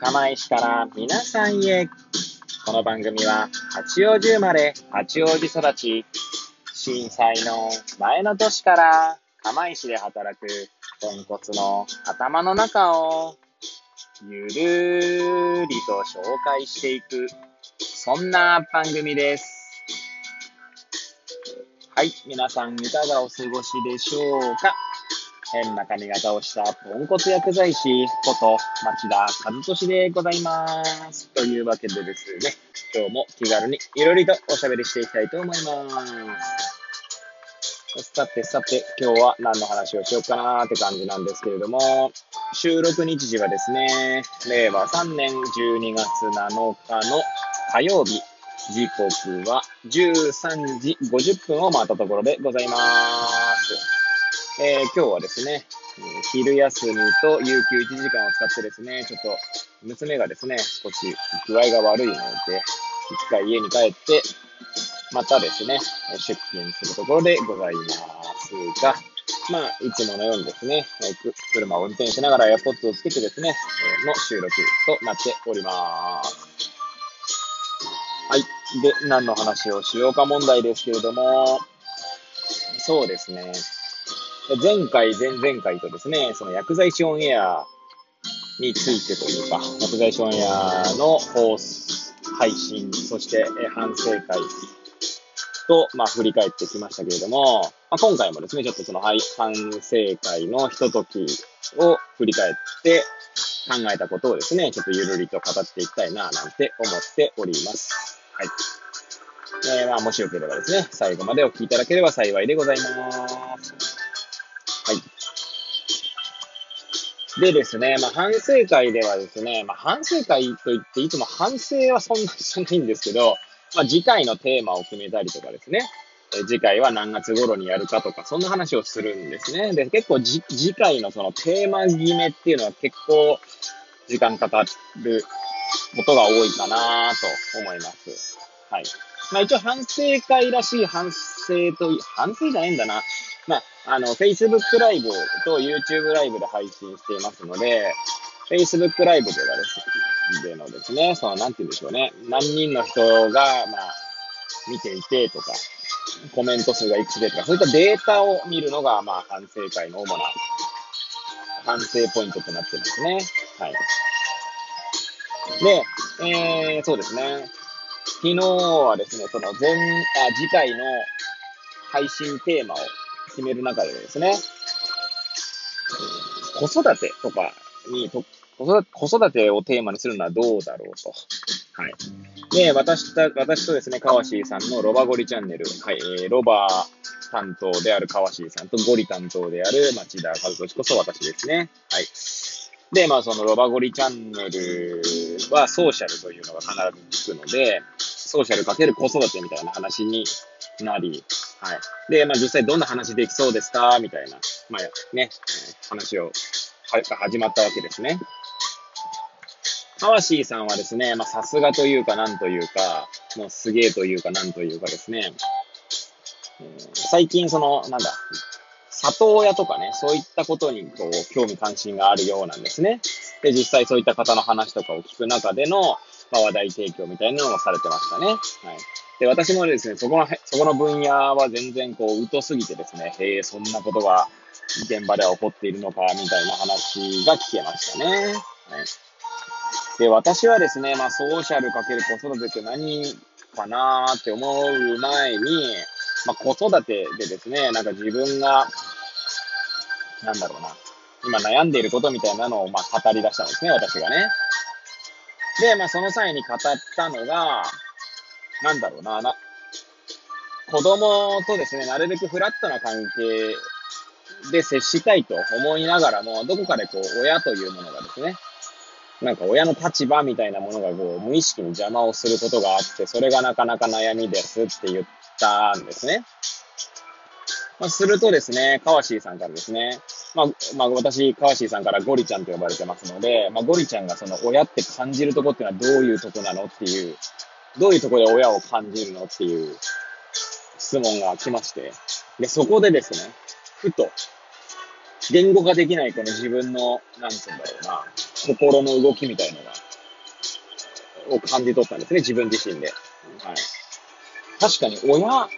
釜石から皆さんへ。この番組は八王子生まれ、八王子育ち、震災の前の年から釜石で働くポンコツの頭の中をゆるーりと紹介していく、そんな番組です。はい、皆さんいかがお過ごしでしょうか？変な髪型をしたポンコツ薬剤師こと町田和俊でございます。というわけでですね、今日も気軽にいろいろとおしゃべりしていきたいと思います。さてさて、今日は何の話をしようかなーって感じなんですけれども、収録日時はですね、令和3年12月7日の火曜日、時刻は13時50分を回ったところでございます。えー、今日はですね、昼休みと有給1時間を使ってですね、ちょっと娘がですね、少し具合が悪いので、一回家に帰って、またですね、出勤するところでございますが、まあ、いつものようにですね、車を運転しながらエアポッツをつけてですね、の収録となっております。はい。で、何の話をしようか問題ですけれども、そうですね。前回、前々回とですね、その薬剤師オンエアについてというか、薬剤師オンエアの放配信、そして反省会と、まあ、振り返ってきましたけれども、まあ、今回もですね、ちょっとその反省会のひとときを振り返って考えたことをですね、ちょっとゆるりと語っていきたいな、なんて思っております。はい。えー、まあ、もしよければですね、最後までお聞きいただければ幸いでございます。でですね、まあ、反省会ではですね、まあ、反省会といっていつも反省はそんなにしないんですけど、まあ、次回のテーマを決めたりとかですね、え次回は何月頃にやるかとか、そんな話をするんですね。で、結構次回のそのテーマ決めっていうのは結構時間かかることが多いかなと思います。はい。まあ一応反省会らしい反省と、反省じゃないんだな。まあ、あの、Facebook ライブと YouTube ライブで配信していますので、Facebook ライブではですね、でのですね、その、なんて言うんでしょうね、何人の人が、まあ、見ていてとか、コメント数がいくつでとか、そういったデータを見るのが、まあ、反省会の主な反省ポイントとなってますね。はい。で、えー、そうですね。昨日はですね、その前、あ、次回の配信テーマを決める中でですね、子育てとかにと子育てをテーマにするのはどうだろうと。はい。で、私た、私とですね、川椎さんのロバゴリチャンネル、はい、えー、ロバ担当である川椎さんとゴリ担当である町田和俊こそ私ですね。はい。で、まあ、そのロバゴリチャンネルはソーシャルというのが必ずつくので、ソーシャルかける子育てみたいな話になり、はい。で、まあ実際どんな話できそうですか？みたいな、まあね、話を、は、始まったわけですね。ハワシーさんはですね、まあさすがというかなんというか、もうすげえというかなんというかですね、最近その、なんだ、里親とかね、そういったことにこう興味関心があるようなんですね。で、実際そういった方の話とかを聞く中での、まあ、話題提供みたいなのをされてましたね。はい。で、私もですね、そこの、そこの分野は全然こう、疎すぎてですね、へえ、そんなことが現場では起こっているのか、みたいな話が聞けましたね。はい。で、私はですね、まあ、ソーシャルかける子育てって何かなーって思う前に、まあ、子育てでですね、なんか自分が、なんだろうな、今悩んでいることみたいなのを、まあ、語り出したんですね、私がね。で、まあ、その際に語ったのが、なんだろうな、な、子供とですね、なるべくフラットな関係で接したいと思いながらも、どこかでこう、親というものがですね、なんか親の立場みたいなものがこう、無意識に邪魔をすることがあって、それがなかなか悩みですって言ったんですね。まあ、するとですね、川椎さんからですね、まあ、まあ、私、川椎さんからゴリちゃんと呼ばれてますので、まあ、ゴリちゃんがその親って感じるとこっていうのはどういうとこなのっていうどういうところで親を感じるのっていう質問が来まして、で、そこでですね、ふと、言語化できないこの自分の、なんて言うんだろうな、心の動きみたいのがを感じ取ったんですね、自分自身で。はい。確かに親、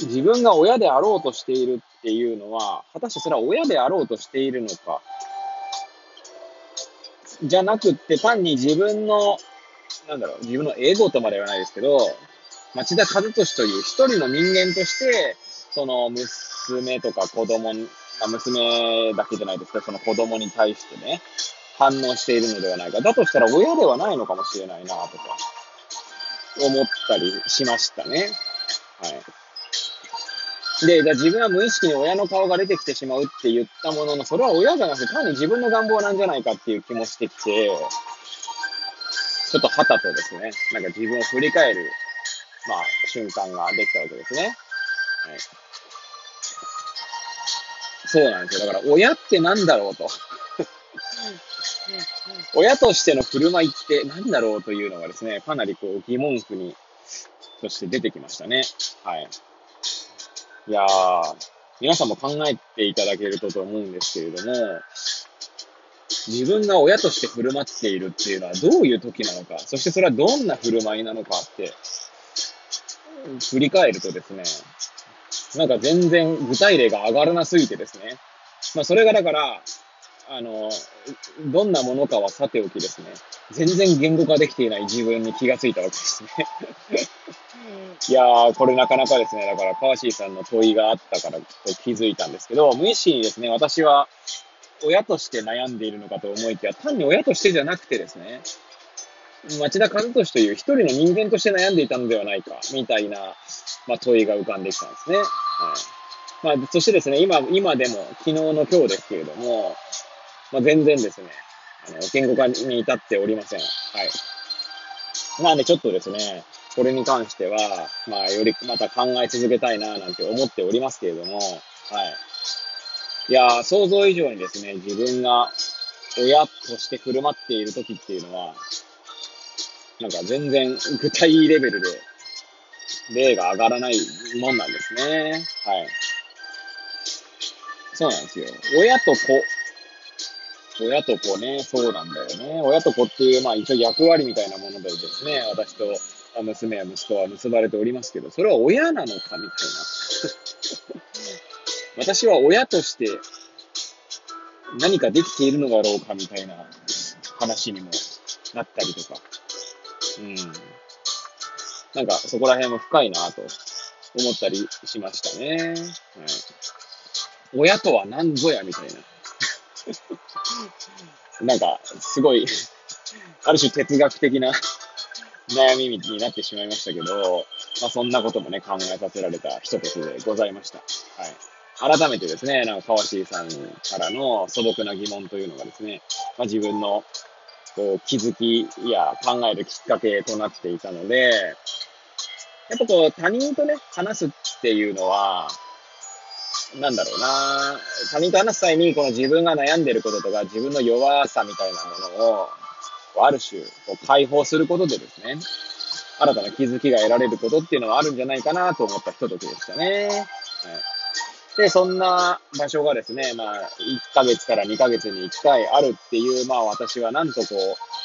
自分が親であろうとしているっていうのは、果たしてそれは親であろうとしているのか、じゃなくって、単に自分の、なんだろう、自分のエゴとまではないですけど、町田和俊という一人の人間として、その娘とか子供、まあ、娘だけじゃないですけど、その子供に対してね、反応しているのではないか。だとしたら親ではないのかもしれないな、とか、思ったりしましたね。はい。で、じゃ自分は無意識に親の顔が出てきてしまうって言ったものの、それは親じゃなくて単に自分の願望なんじゃないかっていう気もしてきて、ちょっとはたとですね、なんか自分を振り返る、まあ、瞬間ができたわけですね。はい。そうなんですよ。だから、親って何だろうと。親としての振る舞いって何だろうというのがですね、かなりこう疑問符に、として出てきましたね。はい。いやー、皆さんも考えていただけるとと思うんですけれども、自分が親として振る舞っているっていうのはどういう時なのか、そしてそれはどんな振る舞いなのかって、振り返るとですね、なんか全然具体例が上がらなすぎてですね、まあそれがだから、あの、どんなものかはさておきですね、全然言語化できていない自分に気がついたわけですね。いやー、これなかなかですね、だから、川椎さんの問いがあったからと気づいたんですけど、無意識にですね、私は親として悩んでいるのかと思いきや、単に親としてじゃなくてですね、町田和俊という一人の人間として悩んでいたのではないか、みたいな、まあ、問いが浮かんできたんですね。はい。まあ、そしてですね、今、今でも、昨日の今日ですけれども、まあ、全然ですね、あの、言語化に至っておりません。はい。なんでちょっとですね、これに関しては、まあ、よりまた考え続けたいな、なんて思っておりますけれども、はい。いや想像以上にですね、自分が親として振る舞っている時っていうのは、なんか全然具体レベルで例が上がらないもんなんですね。はい。そうなんですよ。親と子親と子ね、そうなんだよね。親と子っていう、まあ一応役割みたいなものでですね、私と娘や息子は結ばれておりますけど、それは親なのかみたいな。私は親として何かできているのだろうかみたいな話にもなったりとか。うん。なんかそこら辺も深いなと思ったりしましたね。はい。親とは何ぞやみたいな。なんか、すごい、ある種哲学的な悩みになってしまいましたけど、まあ、そんなこともね、考えさせられた一言でございました。はい。改めてですね、なんか川椎さんからの素朴な疑問というのがですね、まあ、自分のこう気づきや考えるきっかけとなっていたので、やっぱこう他人とね、話すっていうのは、なんだろうな、他人と話す際に、この自分が悩んでることとか、自分の弱さみたいなものを、ある種、こう解放することでですね、新たな気づきが得られることっていうのはあるんじゃないかなと思ったひとときでしたね。はい。で、そんな場所がですね、まあ、1ヶ月から2ヶ月に1回あるっていう、まあ私はなんとこ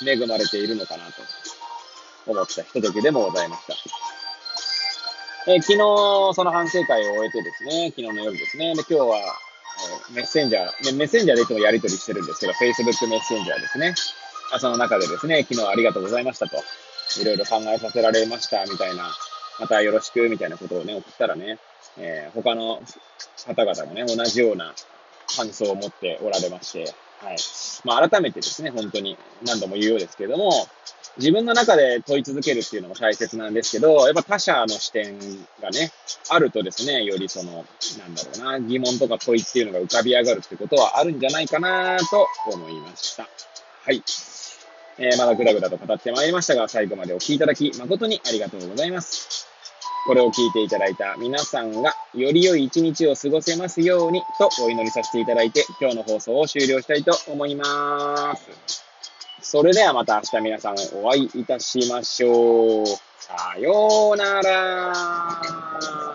う、恵まれているのかなと思ったひとときでもございました。え、昨日、その反省会を終えてですね、昨日の夜ですね。で、今日は、え、メッセンジャー、メッセンジャーでいつもやり取りしてるんですけど、Facebook メッセンジャーですね。その中でですね、昨日ありがとうございましたと、いろいろ考えさせられました、みたいな、またよろしく、みたいなことをね、送ったらね、えー、他の方々もね、同じような感想を持っておられまして、はい。まあ、改めてですね、本当に何度も言うようですけれども、自分の中で問い続けるっていうのも大切なんですけど、やっぱ他者の視点がね、あるとですね、よりその、なんだろうな、疑問とか問いっていうのが浮かび上がるってことはあるんじゃないかなと思いました。はい。えー、まだぐだぐだと語ってまいりましたが、最後までお聴きいただき誠にありがとうございます。これを聞いていただいた皆さんがより良い一日を過ごせますようにとお祈りさせていただいて今日の放送を終了したいと思います。それではまた明日皆さんお会いいたしましょう。さようなら。